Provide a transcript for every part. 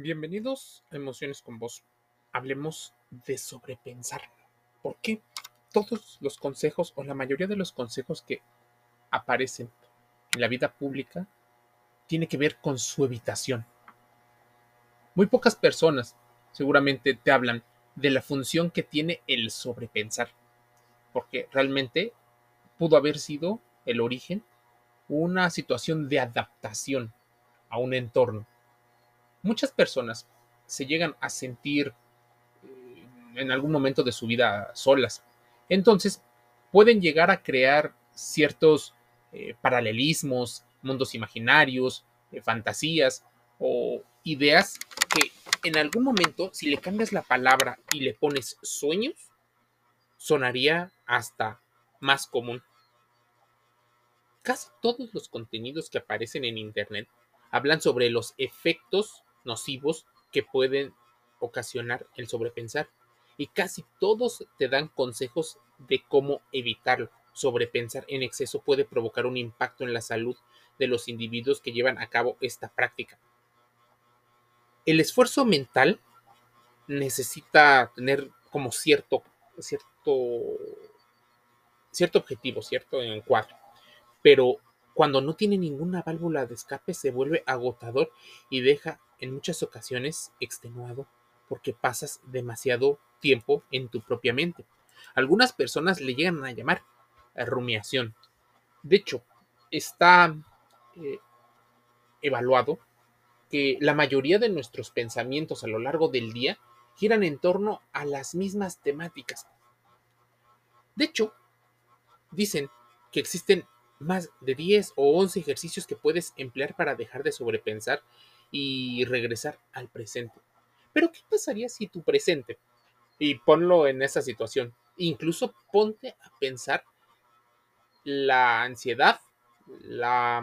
Bienvenidos a Emociones con Vos. Hablemos de sobrepensar. ¿Por qué? Todos los consejos o la mayoría de los consejos que aparecen en la vida pública tiene que ver con su evitación. Muy pocas personas seguramente te hablan de la función que tiene el sobrepensar, porque realmente pudo haber sido el origen una situación de adaptación a un entorno muchas personas se llegan a sentir eh, en algún momento de su vida solas. Entonces, pueden llegar a crear ciertos eh, paralelismos, mundos imaginarios, eh, fantasías o ideas que en algún momento, si le cambias la palabra y le pones sueños, sonaría hasta más común. Casi todos los contenidos que aparecen en Internet hablan sobre los efectos nocivos que pueden ocasionar el sobrepensar. Y casi todos te dan consejos de cómo evitarlo. Sobrepensar en exceso puede provocar un impacto en la salud de los individuos que llevan a cabo esta práctica. El esfuerzo mental necesita tener como cierto, cierto, cierto objetivo, cierto encuadre. Pero cuando no tiene ninguna válvula de escape se vuelve agotador y deja en muchas ocasiones extenuado porque pasas demasiado tiempo en tu propia mente. Algunas personas le llegan a llamar rumiación. De hecho, está eh, evaluado que la mayoría de nuestros pensamientos a lo largo del día giran en torno a las mismas temáticas. De hecho, dicen que existen más de 10 o 11 ejercicios que puedes emplear para dejar de sobrepensar y regresar al presente. Pero ¿qué pasaría si tu presente, y ponlo en esa situación, incluso ponte a pensar la ansiedad, la,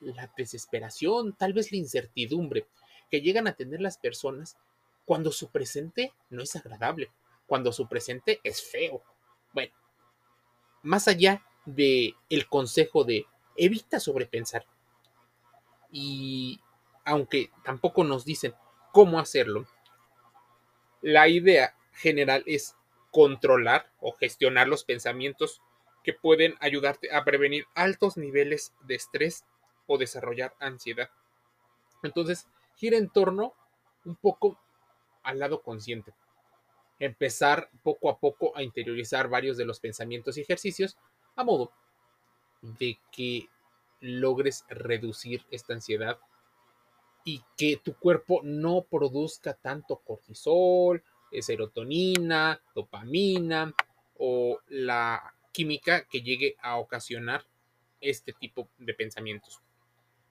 la desesperación, tal vez la incertidumbre que llegan a tener las personas cuando su presente no es agradable, cuando su presente es feo. Bueno, más allá de consejo de evita sobrepensar, y aunque tampoco nos dicen cómo hacerlo, la idea general es controlar o gestionar los pensamientos que pueden ayudarte a prevenir altos niveles de estrés o desarrollar ansiedad. Entonces, gira en torno un poco al lado consciente. Empezar poco a poco a interiorizar varios de los pensamientos y ejercicios a modo de que logres reducir esta ansiedad y que tu cuerpo no produzca tanto cortisol, eh, serotonina, dopamina o la química que llegue a ocasionar este tipo de pensamientos.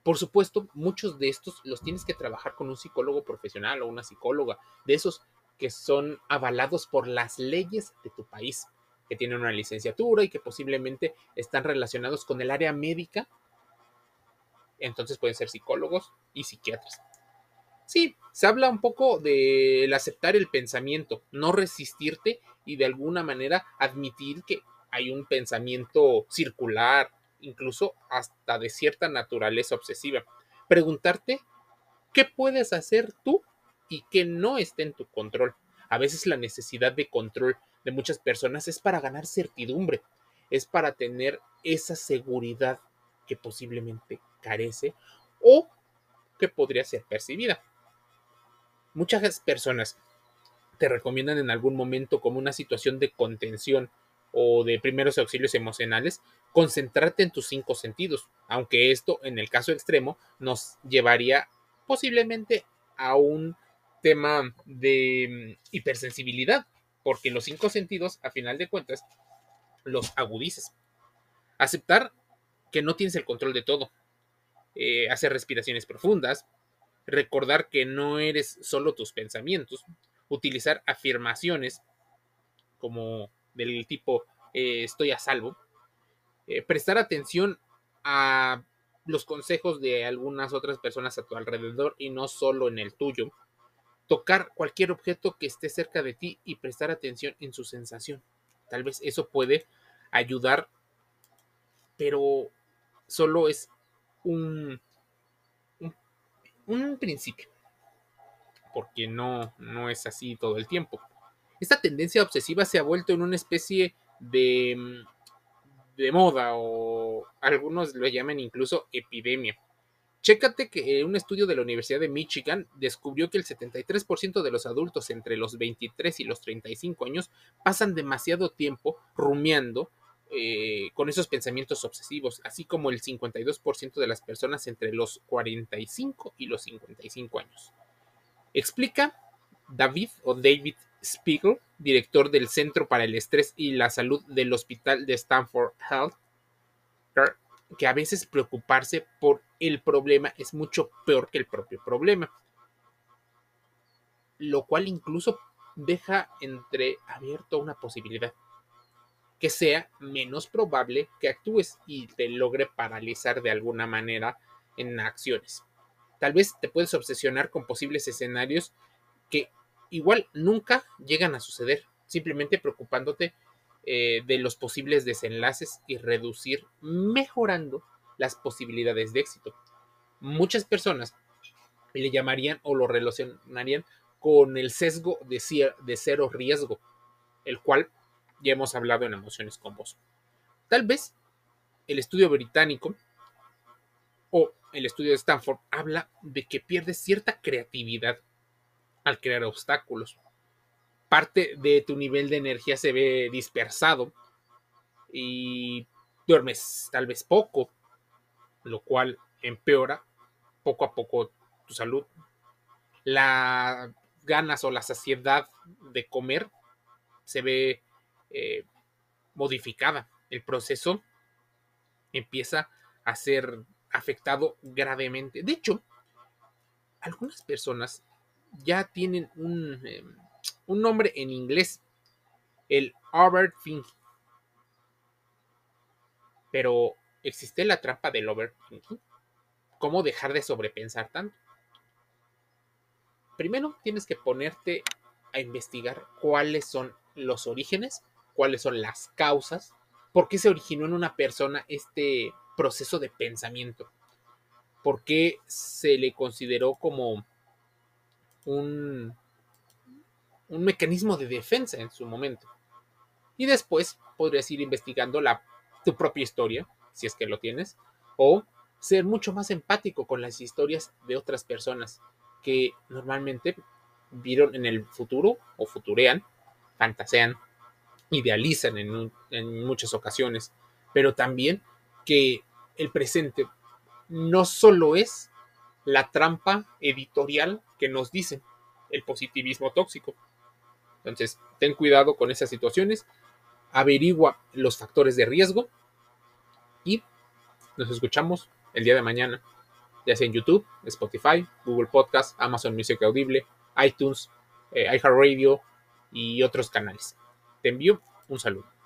Por supuesto, muchos de estos los tienes que trabajar con un psicólogo profesional o una psicóloga, de esos que son avalados por las leyes de tu país, que tienen una licenciatura y que posiblemente están relacionados con el área médica entonces pueden ser psicólogos y psiquiatras. Sí, se habla un poco del aceptar el pensamiento, no resistirte y de alguna manera admitir que hay un pensamiento circular, incluso hasta de cierta naturaleza obsesiva. Preguntarte qué puedes hacer tú y que no esté en tu control. A veces la necesidad de control de muchas personas es para ganar certidumbre, es para tener esa seguridad que posiblemente carece o que podría ser percibida. Muchas personas te recomiendan en algún momento como una situación de contención o de primeros auxilios emocionales, concentrarte en tus cinco sentidos, aunque esto en el caso extremo nos llevaría posiblemente a un tema de mm, hipersensibilidad, porque los cinco sentidos, a final de cuentas, los agudices. Aceptar que no tienes el control de todo, eh, hacer respiraciones profundas, recordar que no eres solo tus pensamientos, utilizar afirmaciones como del tipo eh, estoy a salvo, eh, prestar atención a los consejos de algunas otras personas a tu alrededor y no solo en el tuyo, tocar cualquier objeto que esté cerca de ti y prestar atención en su sensación. Tal vez eso puede ayudar, pero solo es un, un, principio. porque no, no es así todo el tiempo. Esta tendencia obsesiva se ha vuelto en una especie de, de moda o algunos lo llaman incluso epidemia. Chécate que un estudio de la Universidad de Michigan descubrió que el 73% de los adultos entre los 23 y los 35 años pasan demasiado tiempo rumiando eh, con esos pensamientos obsesivos, así como el 52% de las personas entre los 45 y los 55 años. Explica David o David Spiegel, director del Centro para el Estrés y la Salud del Hospital de Stanford Health, que a veces preocuparse por el problema es mucho peor que el propio problema. Lo cual incluso deja entreabierto una posibilidad que sea menos probable que actúes y te logre paralizar de alguna manera en acciones. Tal vez te puedes obsesionar con posibles escenarios que igual nunca llegan a suceder, simplemente preocupándote eh, de los posibles desenlaces y reducir, mejorando las posibilidades de éxito. Muchas personas le llamarían o lo relacionarían con el sesgo de, de cero riesgo, el cual ya hemos hablado en emociones con vos. Tal vez el estudio británico o el estudio de Stanford habla de que pierdes cierta creatividad al crear obstáculos parte de tu nivel de energía se ve dispersado y duermes tal vez poco, lo cual empeora poco a poco tu salud. La ganas o la saciedad de comer se ve eh, modificada. El proceso empieza a ser afectado gravemente. De hecho, algunas personas ya tienen un... Em, un nombre en inglés, el overthinking. Pero existe la trampa del overthinking. ¿Cómo dejar de sobrepensar tanto? Primero tienes que ponerte a investigar cuáles son los orígenes, cuáles son las causas, por qué se originó en una persona este proceso de pensamiento, por qué se le consideró como un un mecanismo de defensa en su momento. Y después podrías ir investigando la, tu propia historia, si es que lo tienes, o ser mucho más empático con las historias de otras personas que normalmente vieron en el futuro o futurean, fantasean, idealizan en, muchas ocasiones, pero también que el presente no solo es la trampa editorial que nos dice el positivismo tóxico, entonces, ten cuidado con esas situaciones, averigua los factores de riesgo y nos escuchamos el día de mañana, ya sea en YouTube, Spotify, Google Podcast, Amazon Music Audible, iTunes, eh, iHeartRadio y otros canales. Te envío un saludo.